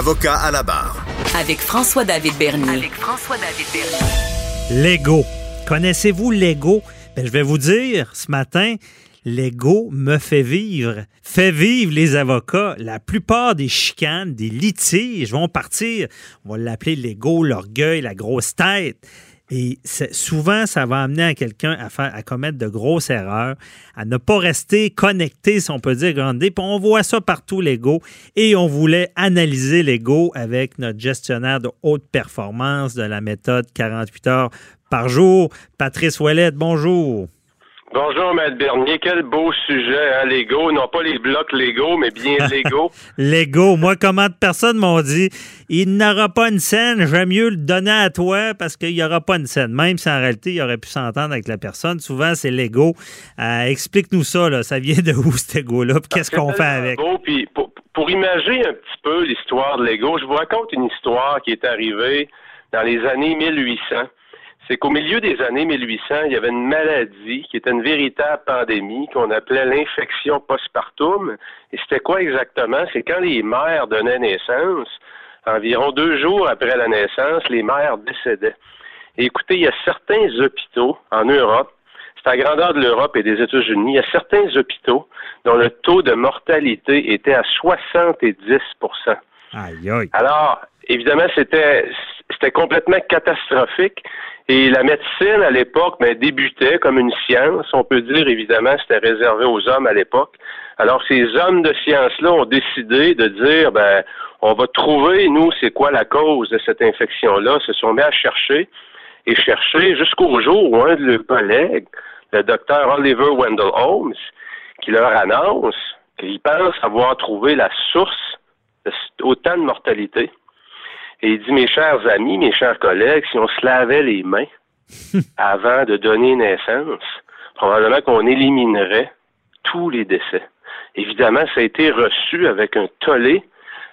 Avocat à la barre. Avec François-David Bernier. Avec François-David Bernier. Lego. Connaissez-vous Lego? Ben, je vais vous dire ce matin, L'ego me fait vivre, fait vivre les avocats. La plupart des chicanes, des litiges vont partir, on va l'appeler l'ego, l'orgueil, la grosse tête. Et souvent, ça va amener à quelqu'un à, faire, à commettre de grosses erreurs, à ne pas rester connecté, si on peut dire, grandé. Puis on voit ça partout, l'ego. Et on voulait analyser l'ego avec notre gestionnaire de haute performance de la méthode 48 heures par jour, Patrice Ouellette. Bonjour. Bonjour, Maître Bernier. Quel beau sujet, hein, Lego. Non pas les blocs Lego, mais bien Lego. Lego. Moi, comment de personnes m'ont dit, il n'aura pas une scène, j'aime mieux le donner à toi parce qu'il n'y aura pas une scène. Même si en réalité, il aurait pu s'entendre avec la personne. Souvent, c'est Lego. Euh, explique-nous ça, là. Ça vient de où, cet Lego-là? Qu'est-ce qu'on fait avec? Beau, puis pour, pour imaginer un petit peu l'histoire de Lego, je vous raconte une histoire qui est arrivée dans les années 1800 c'est qu'au milieu des années 1800, il y avait une maladie qui était une véritable pandémie qu'on appelait l'infection postpartum. Et c'était quoi exactement? C'est quand les mères donnaient naissance, environ deux jours après la naissance, les mères décédaient. Et écoutez, il y a certains hôpitaux en Europe, c'est à la grandeur de l'Europe et des États-Unis, il y a certains hôpitaux dont le taux de mortalité était à 70 Aïe, aïe. Alors, évidemment, c'était c'était complètement catastrophique. Et la médecine, à l'époque, ben, débutait comme une science. On peut dire, évidemment, c'était réservé aux hommes à l'époque. Alors, ces hommes de science-là ont décidé de dire, ben, on va trouver, nous, c'est quoi la cause de cette infection-là. Se sont mis à chercher et chercher jusqu'au jour où un de leurs collègues, le docteur Oliver Wendell Holmes, qui leur annonce qu'il pense avoir trouvé la source d'autant de mortalité. Et il dit, mes chers amis, mes chers collègues, si on se lavait les mains avant de donner naissance, probablement qu'on éliminerait tous les décès. Évidemment, ça a été reçu avec un tollé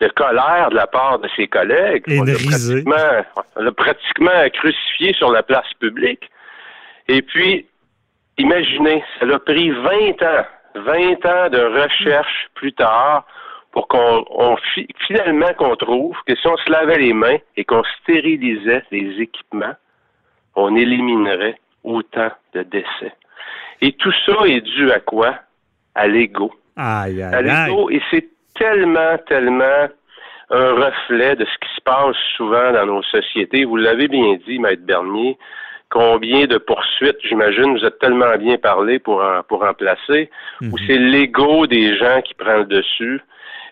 de colère de la part de ses collègues. Et on l'a pratiquement, pratiquement crucifié sur la place publique. Et puis, imaginez, ça a pris 20 ans, 20 ans de recherche plus tard pour qu'on finalement qu'on trouve que si on se lavait les mains et qu'on stérilisait les équipements, on éliminerait autant de décès. Et tout ça est dû à quoi? À l'ego. À l'ego. Et c'est tellement, tellement un reflet de ce qui se passe souvent dans nos sociétés. Vous l'avez bien dit, Maître Bernier. Combien de poursuites, j'imagine, vous êtes tellement bien parlé pour en, pour en placer, où mhm. c'est l'ego des gens qui prend le dessus.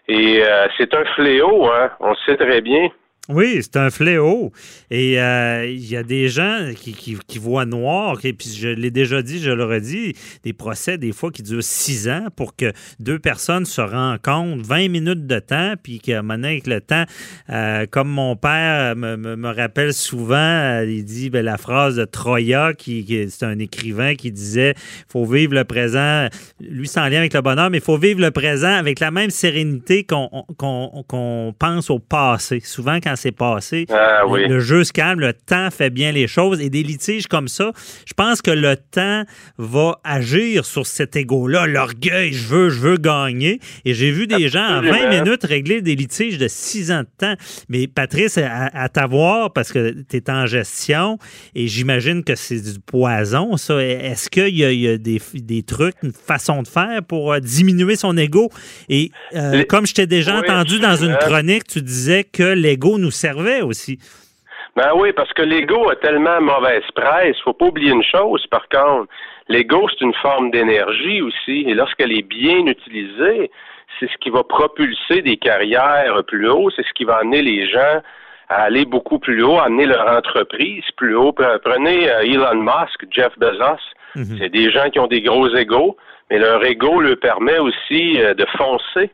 Et euh, c'est un fléau, hein? on le sait très bien. Oui, c'est un fléau. Et euh, il y a des gens qui, voient noir, et puis je l'ai déjà dit, je l'aurais dit, des procès des fois qui durent six ans pour que deux personnes se rencontrent 20 minutes de temps, puis que maintenant avec le temps, euh, comme mon père me, rappelle souvent, euh, il dit ben, la phrase de Troya, qui, c'est un écrivain qui disait faut vivre le présent, lui sans lien avec le bonheur, mais il faut vivre le présent avec la même sérénité qu'on qu'on pense au passé. Souvent quand c'est passé. Ah le jeu se calme, le temps fait bien les choses et des litiges comme ça, je pense que le temps va agir sur cet ego-là, l'orgueil, je veux, je veux gagner. Et j'ai vu des gens en 20 minutes régler des litiges de 6 ans de temps. Mais Patrice, à, t'avoir, parce que tu es en gestion et j'imagine que c'est du poison, ça. Est-ce qu'il y a, des, trucs, une façon de faire pour euh, diminuer son ego? Et euh, comme je t'ai déjà entendu dans une chronique, tu disais que l'ego nous servait aussi. Ben oui, parce que l'ego a tellement mauvaise presse. Faut pas oublier une chose, par contre. L'ego, c'est une forme d'énergie aussi. Et lorsqu'elle est bien utilisée, c'est ce qui va propulser des carrières plus haut. C'est ce qui va amener les gens à aller beaucoup plus haut, à amener leur entreprise plus haut. Prenez euh, Elon Musk, Jeff Bezos. Mhm. C'est des gens qui ont des gros égos, mais leur ego leur permet aussi euh, de foncer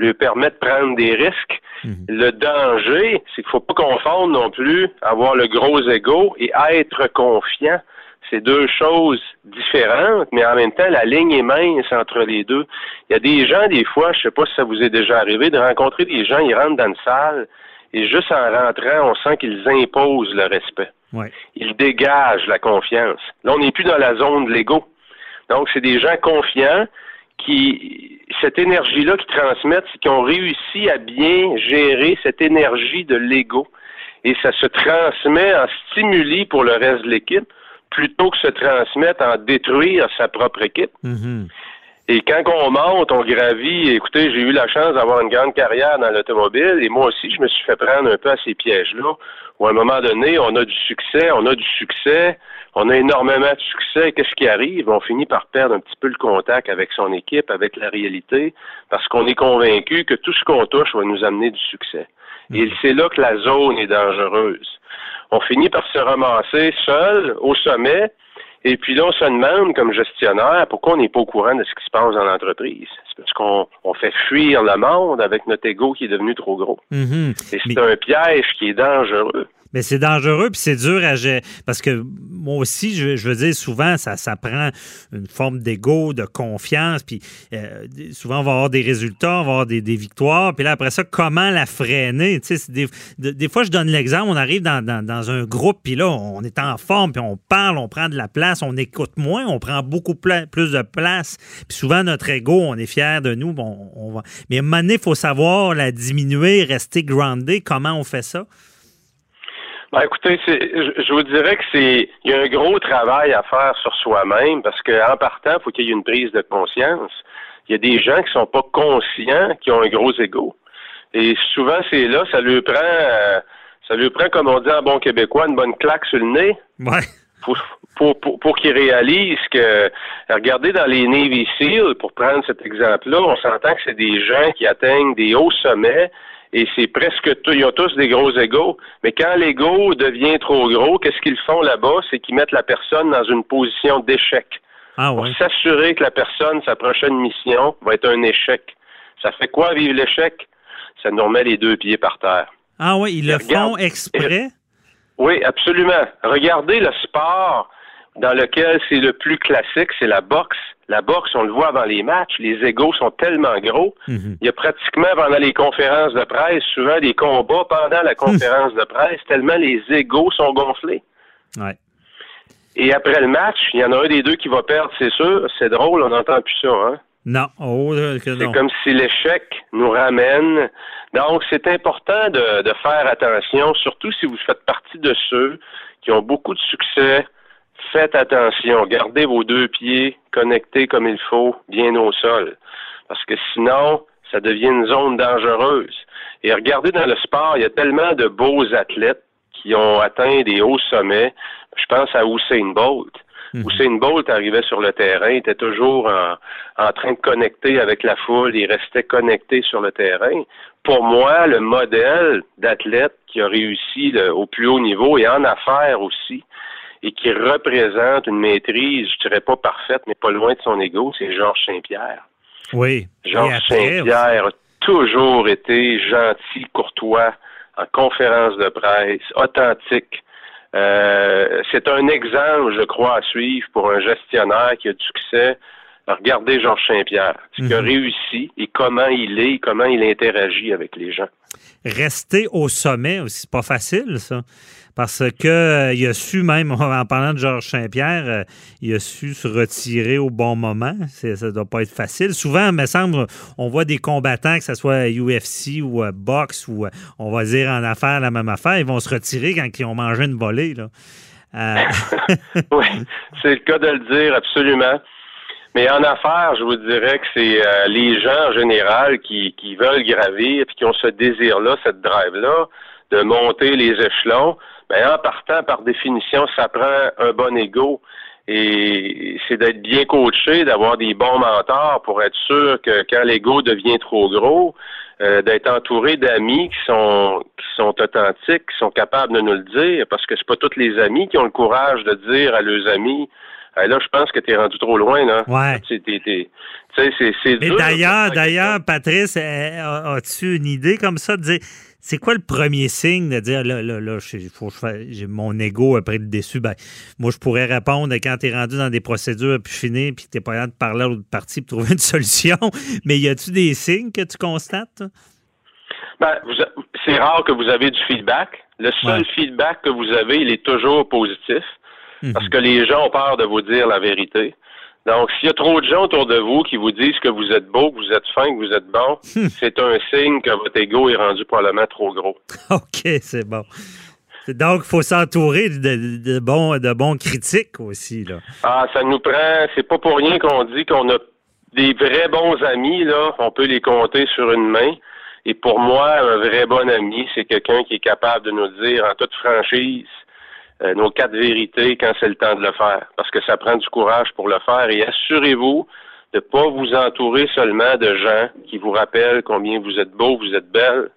lui permet de prendre des risques. Mhm. Le danger, c'est qu'il faut pas confondre non plus avoir le gros ego et être confiant. C'est deux choses différentes, mais en même temps, la ligne est mince entre les deux. Il y a des gens, des fois, je sais pas si ça vous est déjà arrivé, de rencontrer des gens, ils rentrent dans une salle et juste en rentrant, on sent qu'ils imposent le respect. Ils dégagent la confiance. Là, on n'est plus dans la zone de l'ego. Donc, c'est des gens confiants qui, cette énergie-là qu'ils transmettent, c'est qu'ils ont réussi à bien gérer cette énergie de l'ego. Et ça se transmet en stimuli pour le reste de l'équipe plutôt que se transmettre en détruire sa propre équipe. Mm-hmm. Et quand on monte, on gravit, écoutez, j'ai eu la chance d'avoir une grande carrière dans l'automobile et moi aussi, je me suis fait prendre un peu à ces pièges-là, où à un moment donné, on a du succès, on a du succès, on a énormément de succès. Qu'est-ce qui arrive? On finit par perdre un petit peu le contact avec son équipe, avec la réalité, parce qu'on est convaincu que tout ce qu'on touche va nous amener du succès. Et mm-hmm. c'est là que la zone est dangereuse on finit par se ramasser seul au sommet. Et puis là, on se demande, comme gestionnaire, pourquoi on n'est pas au courant de ce qui se passe dans l'entreprise? C'est parce qu'on fait fuir le monde avec notre ego qui est devenu trop gros. Mm-hmm. Et c'est un piège qui est dangereux. Mais c'est dangereux, puis c'est dur à gérer. Parce que moi aussi, je, veux dire, souvent, ça, ça prend une forme d'ego, de confiance, puis euh, souvent, on va avoir des résultats, on va avoir des, victoires, puis là, après ça, comment la freiner? Tu sais, des, des, fois, je donne l'exemple, on arrive dans, dans, un groupe, puis là, on est en forme, puis on parle, on prend de la place, on écoute moins, on prend beaucoup plus de place. Puis souvent, notre ego, on est fier de nous, bon, on va... Mais à un moment donné, il faut savoir la diminuer, rester groundé. Comment on fait ça? Ben, écoutez, je, je vous dirais que c'est il y a un gros travail à faire sur soi-même parce qu'en partant, il faut qu'il y ait une prise de conscience. Il y a des gens qui sont pas conscients, qui ont un gros ego. Et souvent, c'est là, ça lui prend euh, ça lui prend, comme on dit en bon québécois, une bonne claque sur le nez. Ouais. Pour, pour, pour, pour qu'ils réalisent que, regardez dans les Navy SEAL, pour prendre cet exemple-là, on s'entend que c'est des gens qui atteignent des hauts sommets, et c'est presque tout, ils ont tous des gros égaux, mais quand l'ego devient trop gros, qu'est-ce qu'ils font là-bas? C'est qu'ils mettent la personne dans une position d'échec. Ah Pour s'assurer que la personne, sa prochaine mission, va être un échec. Ça fait quoi vivre l'échec? Ça nous remet les deux pieds par terre. Ah oui, ils le font exprès? Oui, absolument. Regardez le sport dans lequel c'est le plus classique, c'est la boxe. La boxe, on le voit avant les matchs, les égaux sont tellement gros. Mhm. Il y a pratiquement pendant les conférences de presse, souvent des combats pendant la conférence de presse, tellement les égaux sont gonflés. Et après le match, il y en a un des deux qui va perdre, c'est sûr. C'est drôle, on n'entend plus ça, hein? Non, oh, c'est comme si l'échec nous ramène. Donc, c'est important de, de faire attention, surtout si vous faites partie de ceux qui ont beaucoup de succès, faites attention, gardez vos deux pieds connectés comme il faut, bien au sol. Parce que sinon, ça devient une zone dangereuse. Et regardez dans le sport, il y a tellement de beaux athlètes qui ont atteint des hauts sommets. Je pense à Usain Bolt. Mhm. Usain Bolt arrivait sur le terrain, était toujours en, train de connecter avec la foule, il restait connecté sur le terrain. Pour moi, le modèle d'athlète qui a réussi au plus haut niveau et en affaires aussi, et qui représente une maîtrise, je dirais pas parfaite, mais pas loin de son ego, c'est Georges Saint-Pierre. Oui. Georges Saint-Pierre a toujours été gentil, courtois, en conférence de presse, authentique. Euh, c'est un exemple, je crois, à suivre pour un gestionnaire qui a du succès. Regardez Georges Saint-Pierre, ce qu'il a mhm. réussi et comment il est, comment il interagit avec les gens. Rester au sommet aussi, c'est pas facile, ça. Parce que euh, il a su même, en parlant de Georges Saint-Pierre, euh, il a su se retirer au bon moment. Ça ne doit pas être facile. Souvent, il me semble, on voit des combattants, que ce soit UFC ou euh, boxe ou on va dire en affaires la même affaire, ils vont se retirer quand ils ont mangé une volée. Là. oui, c'est le cas de le dire, absolument. Mais en affaires, je vous dirais que c'est les gens en général qui, qui veulent gravir et qui ont ce désir-là, cette drive-là, de monter les échelons. Ben, en partant, par définition, ça prend un bon ego. Et c'est d'être bien coaché, d'avoir des bons mentors pour être sûr que quand l'ego devient trop gros, euh, d'être entouré d'amis qui sont qui sont authentiques, qui sont capables de nous le dire, parce que c'est pas tous les amis qui ont le courage de dire à leurs amis là, je pense que tu es rendu trop loin. Là. Ouais. c'est, Mais d'ailleurs, d'ailleurs, Patrice, eh, as-tu une idée comme ça de dire c'est quoi le premier signe de dire là, là, là, faut j'ai mon ego après le déçu? Ben, moi, je pourrais répondre quand tu es rendu dans des procédures puis fini, puis n'es pas capable de parler à l'autre partie pour trouver une solution. Mais y a-tu des signes que tu constates? Ben, c'est rare que vous avez du feedback. Le seul feedback que vous avez, il est toujours positif. Mhm. Parce que les gens ont peur de vous dire la vérité. Donc, s'il y a trop de gens autour de vous qui vous disent que vous êtes beau, que vous êtes fin, que vous êtes bon, c'est un signe que votre ego est rendu probablement trop gros. OK, c'est bon. Donc, il faut s'entourer de, bons, de bons critiques aussi. Là. Ah, ça nous prend. C'est pas pour rien qu'on dit qu'on a des vrais bons amis, là. On peut les compter sur une main. Et pour moi, un vrai bon ami, c'est quelqu'un qui est capable de nous dire en toute franchise euh, nos quatre vérités quand c'est le temps de le faire. Parce que ça prend du courage pour le faire. Et assurez-vous de ne pas vous entourer seulement de gens qui vous rappellent combien vous êtes beau, vous êtes belle.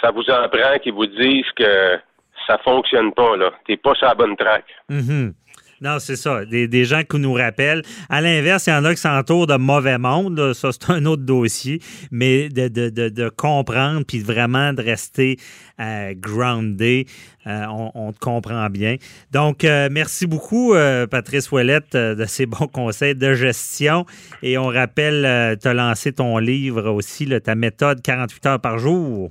Ça vous en prend qui vous disent que ça fonctionne pas, là. T'es pas sur la bonne track. Mm-hmm. Non, c'est ça. Des, gens qui nous rappellent. À l'inverse, il y en a qui s'entourent de mauvais monde. Ça, c'est un autre dossier. Mais de, de, comprendre puis vraiment de rester euh, groundé, euh, on, te comprend bien. Donc, euh, merci beaucoup, Patrice Ouellette, de ces bons conseils de gestion. Et on rappelle, tu as lancé ton livre aussi, ta méthode 48 heures par jour.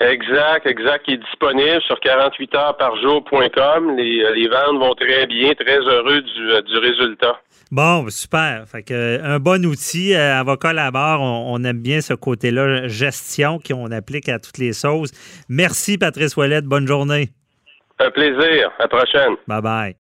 Exact, exact, qui est disponible sur 48heuresparjour.com. Les, euh, les ventes vont très bien, très heureux du, euh, du résultat. Bon, super. Fait que, un bon outil. Euh, avocat à on, on, aime bien ce côté-là, gestion, qu'on applique à toutes les sauces. Merci, Patrice Ouellette. Bonne journée. Un plaisir. À la prochaine. Bye bye.